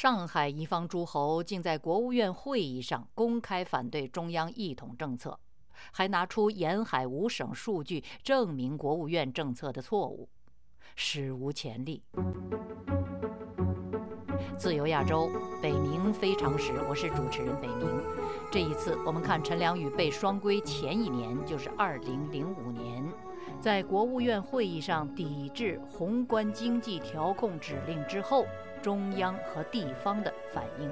上海一方诸侯竟在国务院会议上公开反对中央一统政策，还拿出沿海五省数据证明国务院政策的错误，史无前例。自由亚洲，北冥非常时，我是主持人北冥。这一次，我们看陈良宇被双规前一年，就是二零零五年，在国务院会议上抵制宏观经济调控指令之后，中央和地方的反应。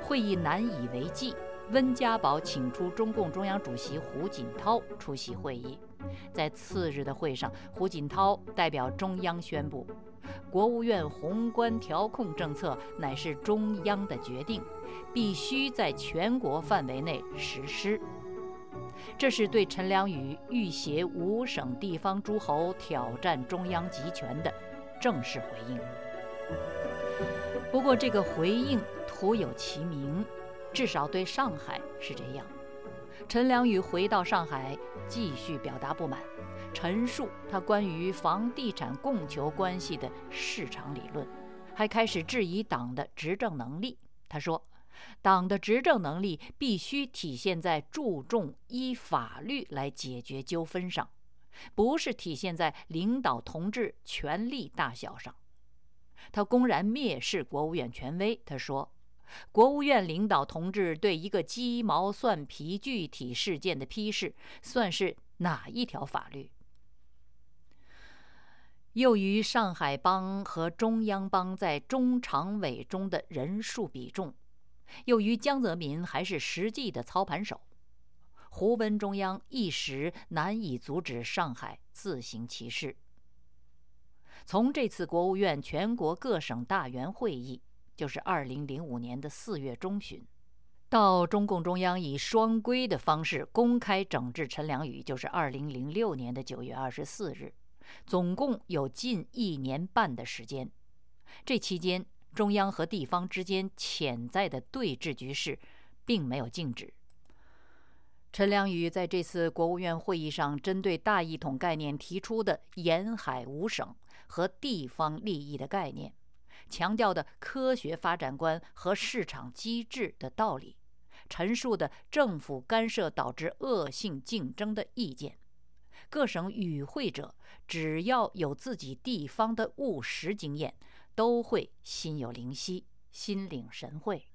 会议难以为继，温家宝请出中共中央主席胡锦涛出席会议。在次日的会上，胡锦涛代表中央宣布。国务院宏观调控政策乃是中央的决定，必须在全国范围内实施。这是对陈良宇欲挟五省地方诸侯挑战中央集权的正式回应。不过，这个回应徒有其名，至少对上海是这样。陈良宇回到上海，继续表达不满。陈述他关于房地产供求关系的市场理论，还开始质疑党的执政能力。他说：“党的执政能力必须体现在注重依法律来解决纠纷上，不是体现在领导同志权力大小上。”他公然蔑视国务院权威。他说：“国务院领导同志对一个鸡毛蒜皮具体事件的批示，算是哪一条法律？”又于上海帮和中央帮在中常委中的人数比重，由于江泽民还是实际的操盘手，胡温中央一时难以阻止上海自行其事。从这次国务院全国各省大员会议，就是二零零五年的四月中旬，到中共中央以双规的方式公开整治陈良宇，就是二零零六年的九月二十四日。总共有近一年半的时间，这期间中央和地方之间潜在的对峙局势并没有静止。陈良宇在这次国务院会议上针对大一统概念提出的沿海五省和地方利益的概念，强调的科学发展观和市场机制的道理，陈述的政府干涉导致恶性竞争的意见。各省与会者只要有自己地方的务实经验，都会心有灵犀、心领神会。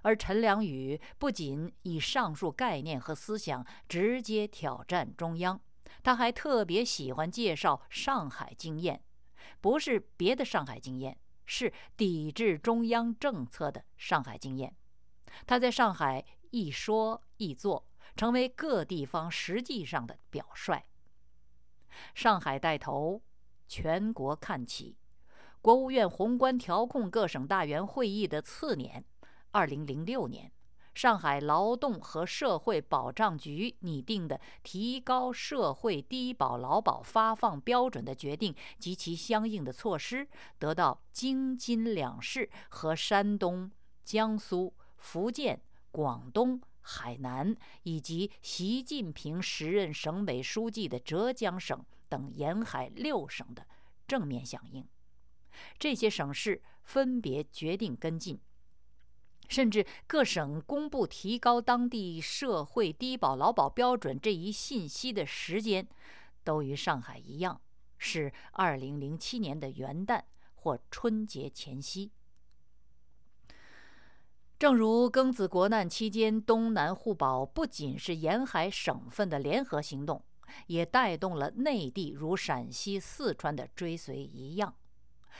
而陈良宇不仅以上述概念和思想直接挑战中央，他还特别喜欢介绍上海经验，不是别的上海经验，是抵制中央政策的上海经验。他在上海一说一做。成为各地方实际上的表率。上海带头，全国看齐。国务院宏观调控各省大员会议的次年，二零零六年，上海劳动和社会保障局拟定的提高社会低保劳保发放标准的决定及其相应的措施，得到京津两市和山东、江苏、福建、广东。海南以及习近平时任省委书记的浙江省等沿海六省的正面响应，这些省市分别决定跟进，甚至各省公布提高当地社会低保劳保标准这一信息的时间，都与上海一样，是二零零七年的元旦或春节前夕。正如庚子国难期间东南互保不仅是沿海省份的联合行动，也带动了内地如陕西、四川的追随一样，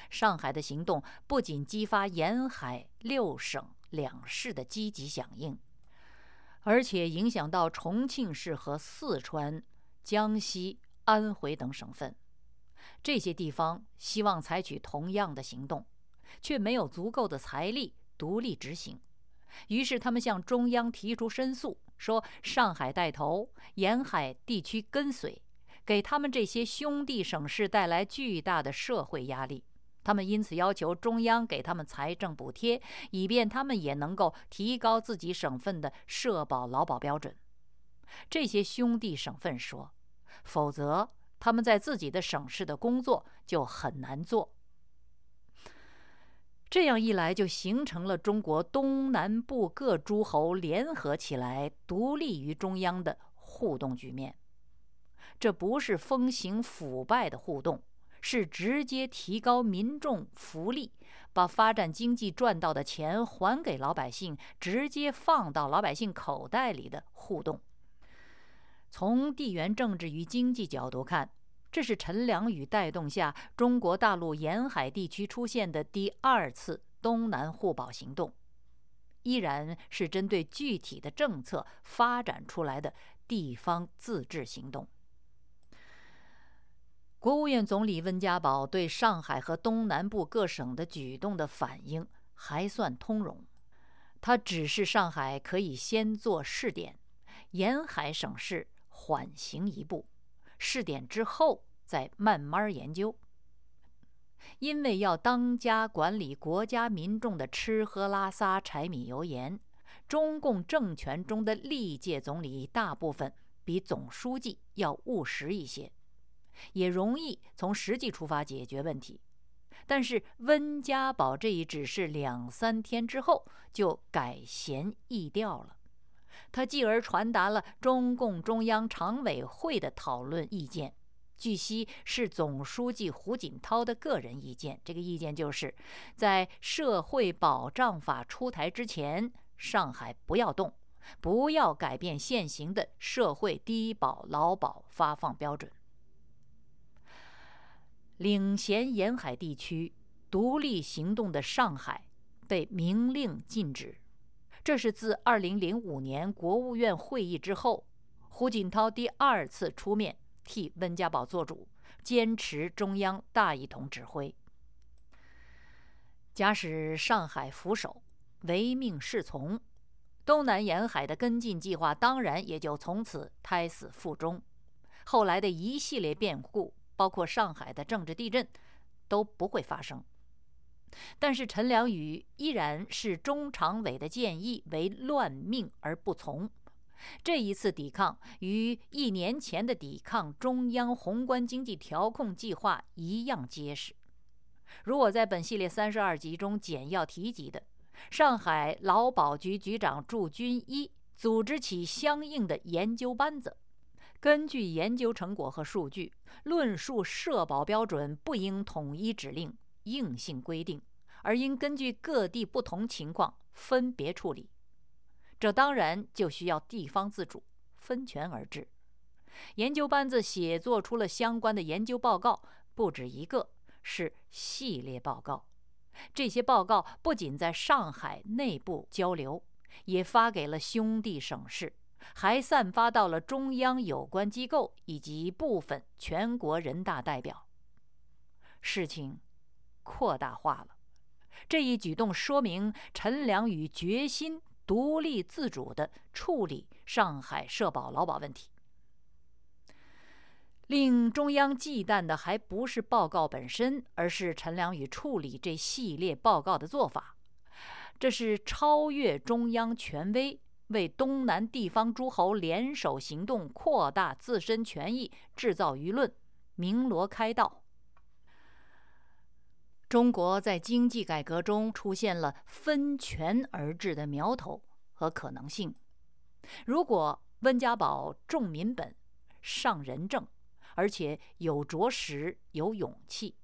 上海的行动不仅激发沿海六省两市的积极响应，而且影响到重庆市和四川、江西、安徽等省份。这些地方希望采取同样的行动，却没有足够的财力独立执行。于是，他们向中央提出申诉，说上海带头，沿海地区跟随，给他们这些兄弟省市带来巨大的社会压力。他们因此要求中央给他们财政补贴，以便他们也能够提高自己省份的社保劳保标准。这些兄弟省份说，否则他们在自己的省市的工作就很难做。这样一来，就形成了中国东南部各诸侯联合起来独立于中央的互动局面。这不是风行腐败的互动，是直接提高民众福利，把发展经济赚到的钱还给老百姓，直接放到老百姓口袋里的互动。从地缘政治与经济角度看，这是陈良宇带动下中国大陆沿海地区出现的第二次东南互保行动，依然是针对具体的政策发展出来的地方自治行动。国务院总理温家宝对上海和东南部各省的举动的反应还算通融，他指示上海可以先做试点，沿海省市缓行一步。试点之后再慢慢研究，因为要当家管理国家民众的吃喝拉撒、柴米油盐，中共政权中的历届总理大部分比总书记要务实一些，也容易从实际出发解决问题。但是温家宝这一指示两三天之后就改弦易调了。他继而传达了中共中央常委会的讨论意见，据悉是总书记胡锦涛的个人意见。这个意见就是，在社会保障法出台之前，上海不要动，不要改变现行的社会低保劳保发放标准。领衔沿海地区独立行动的上海，被明令禁止。这是自2005年国务院会议之后，胡锦涛第二次出面替温家宝做主，坚持中央大一统指挥。假使上海俯首，唯命是从，东南沿海的跟进计划当然也就从此胎死腹中。后来的一系列变故，包括上海的政治地震，都不会发生。但是陈良宇依然是中常委的建议为乱命而不从，这一次抵抗与一年前的抵抗中央宏观经济调控计划一样结实。如我在本系列三十二集中简要提及的，上海劳保局局长祝军一组织起相应的研究班子，根据研究成果和数据，论述社保标准不应统一指令。硬性规定，而应根据各地不同情况分别处理，这当然就需要地方自主，分权而治。研究班子写作出了相关的研究报告，不止一个，是系列报告。这些报告不仅在上海内部交流，也发给了兄弟省市，还散发到了中央有关机构以及部分全国人大代表。事情。扩大化了，这一举动说明陈良宇决心独立自主地处理上海社保劳保问题。令中央忌惮的还不是报告本身，而是陈良宇处理这系列报告的做法。这是超越中央权威，为东南地方诸侯联手行动、扩大自身权益、制造舆论、鸣锣开道。中国在经济改革中出现了分权而治的苗头和可能性。如果温家宝重民本、上仁政，而且有着实、有勇气，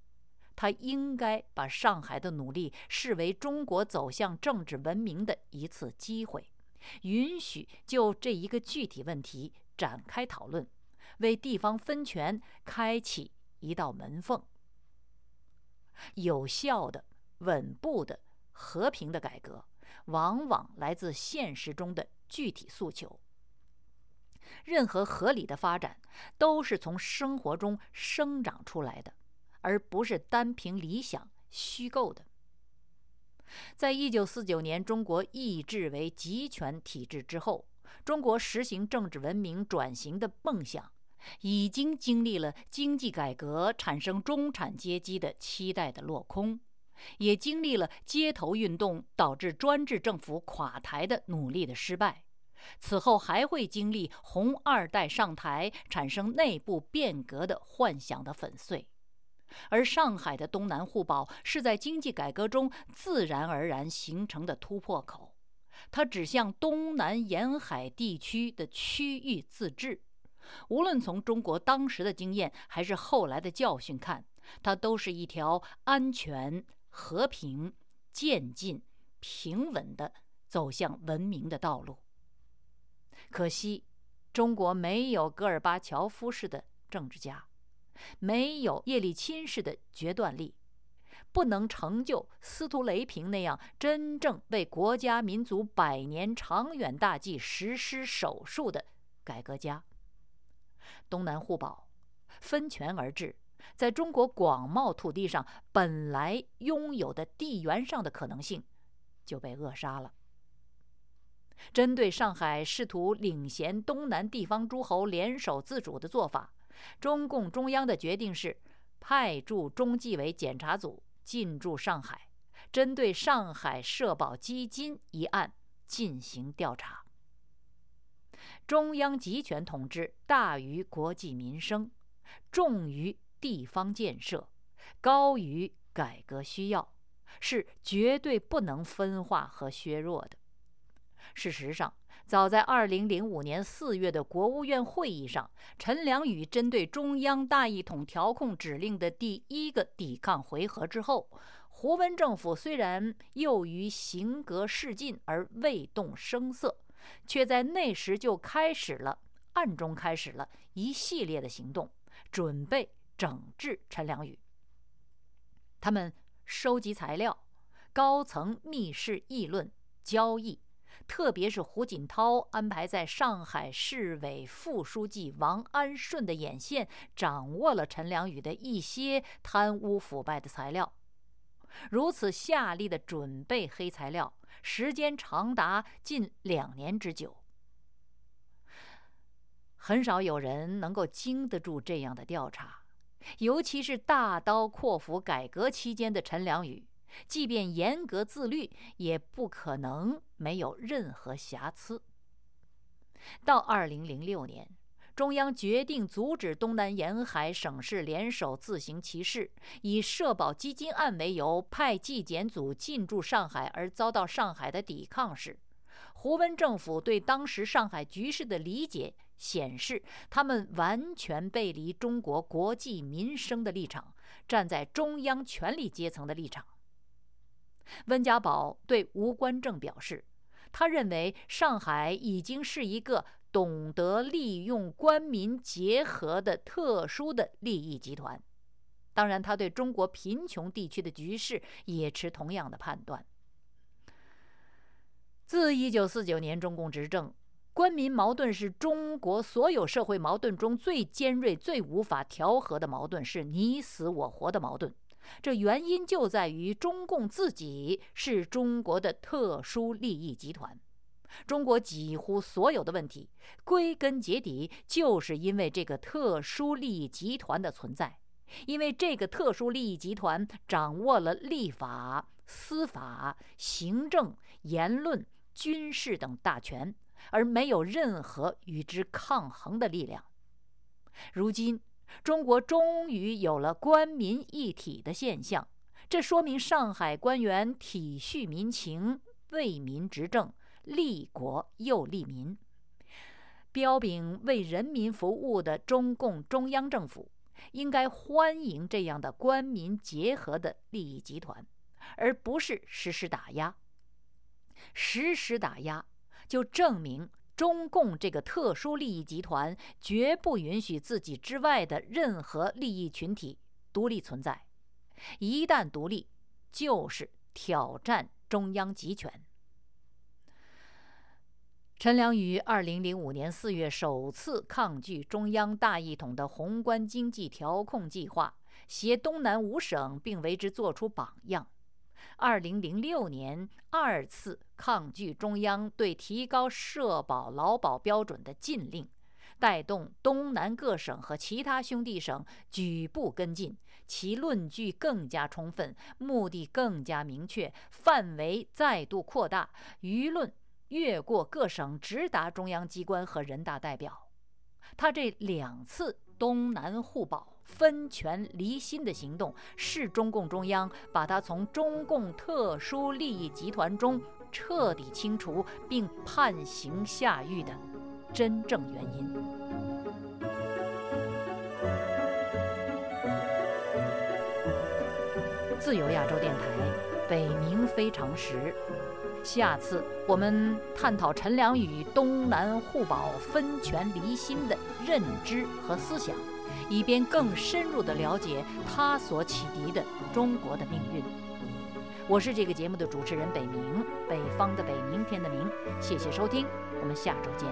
他应该把上海的努力视为中国走向政治文明的一次机会，允许就这一个具体问题展开讨论，为地方分权开启一道门缝。有效的、稳步的、和平的改革，往往来自现实中的具体诉求。任何合理的发展，都是从生活中生长出来的，而不是单凭理想虚构的。在一九四九年中国易制为集权体制之后，中国实行政治文明转型的梦想。已经经历了经济改革产生中产阶级的期待的落空，也经历了街头运动导致专制政府垮台的努力的失败，此后还会经历红二代上台产生内部变革的幻想的粉碎。而上海的东南互保是在经济改革中自然而然形成的突破口，它指向东南沿海地区的区域自治。无论从中国当时的经验还是后来的教训看，它都是一条安全、和平、渐进、平稳的走向文明的道路。可惜，中国没有戈尔巴乔夫式的政治家。没有叶利钦式的决断力，不能成就司徒雷平那样真正为国家民族百年长远大计实施手术的改革家。东南互保，分权而治，在中国广袤土地上本来拥有的地缘上的可能性，就被扼杀了。针对上海试图领衔东南地方诸侯联手自主的做法。中共中央的决定是，派驻中纪委检查组进驻上海，针对上海社保基金一案进行调查。中央集权统治大于国计民生，重于地方建设，高于改革需要，是绝对不能分化和削弱的。事实上，早在2005年4月的国务院会议上，陈良宇针对中央大一统调控指令的第一个抵抗回合之后，胡温政府虽然又于行格示进而未动声色，却在那时就开始了暗中开始了一系列的行动，准备整治陈良宇。他们收集材料，高层密室议论交易。特别是胡锦涛安排在上海市委副书记王安顺的眼线，掌握了陈良宇的一些贪污腐败的材料。如此下力的准备黑材料，时间长达近两年之久。很少有人能够经得住这样的调查，尤其是大刀阔斧改革期间的陈良宇。即便严格自律，也不可能没有任何瑕疵。到二零零六年，中央决定阻止东南沿海省市联手自行其事，以社保基金案为由派纪检组进驻上海，而遭到上海的抵抗时，胡温政府对当时上海局势的理解显示，他们完全背离中国国计民生的立场，站在中央权力阶层的立场。温家宝对吴官正表示，他认为上海已经是一个懂得利用官民结合的特殊的利益集团。当然，他对中国贫穷地区的局势也持同样的判断。自1949年中共执政，官民矛盾是中国所有社会矛盾中最尖锐、最无法调和的矛盾，是你死我活的矛盾。这原因就在于中共自己是中国的特殊利益集团，中国几乎所有的问题，归根结底就是因为这个特殊利益集团的存在，因为这个特殊利益集团掌握了立法、司法、行政、言论、军事等大权，而没有任何与之抗衡的力量。如今。中国终于有了官民一体的现象，这说明上海官员体恤民情、为民执政、利国又利民，标炳为人民服务的中共中央政府应该欢迎这样的官民结合的利益集团，而不是实施打压。实施打压，就证明。中共这个特殊利益集团绝不允许自己之外的任何利益群体独立存在，一旦独立，就是挑战中央集权。陈良宇二零零五年四月首次抗拒中央大一统的宏观经济调控计划，携东南五省并为之作出榜样。二零零六年，二次抗拒中央对提高社保劳保标准的禁令，带动东南各省和其他兄弟省举步跟进，其论据更加充分，目的更加明确，范围再度扩大，舆论越过各省直达中央机关和人大代表。他这两次东南互保、分权离心的行动，是中共中央把他从中共特殊利益集团中彻底清除并判刑下狱的真正原因。自由亚洲电台，北冥非常时。下次我们探讨陈良宇东南互保、分权离心的认知和思想，以便更深入的了解他所启迪的中国的命运。我是这个节目的主持人北明，北方的北，明天的明。谢谢收听，我们下周见。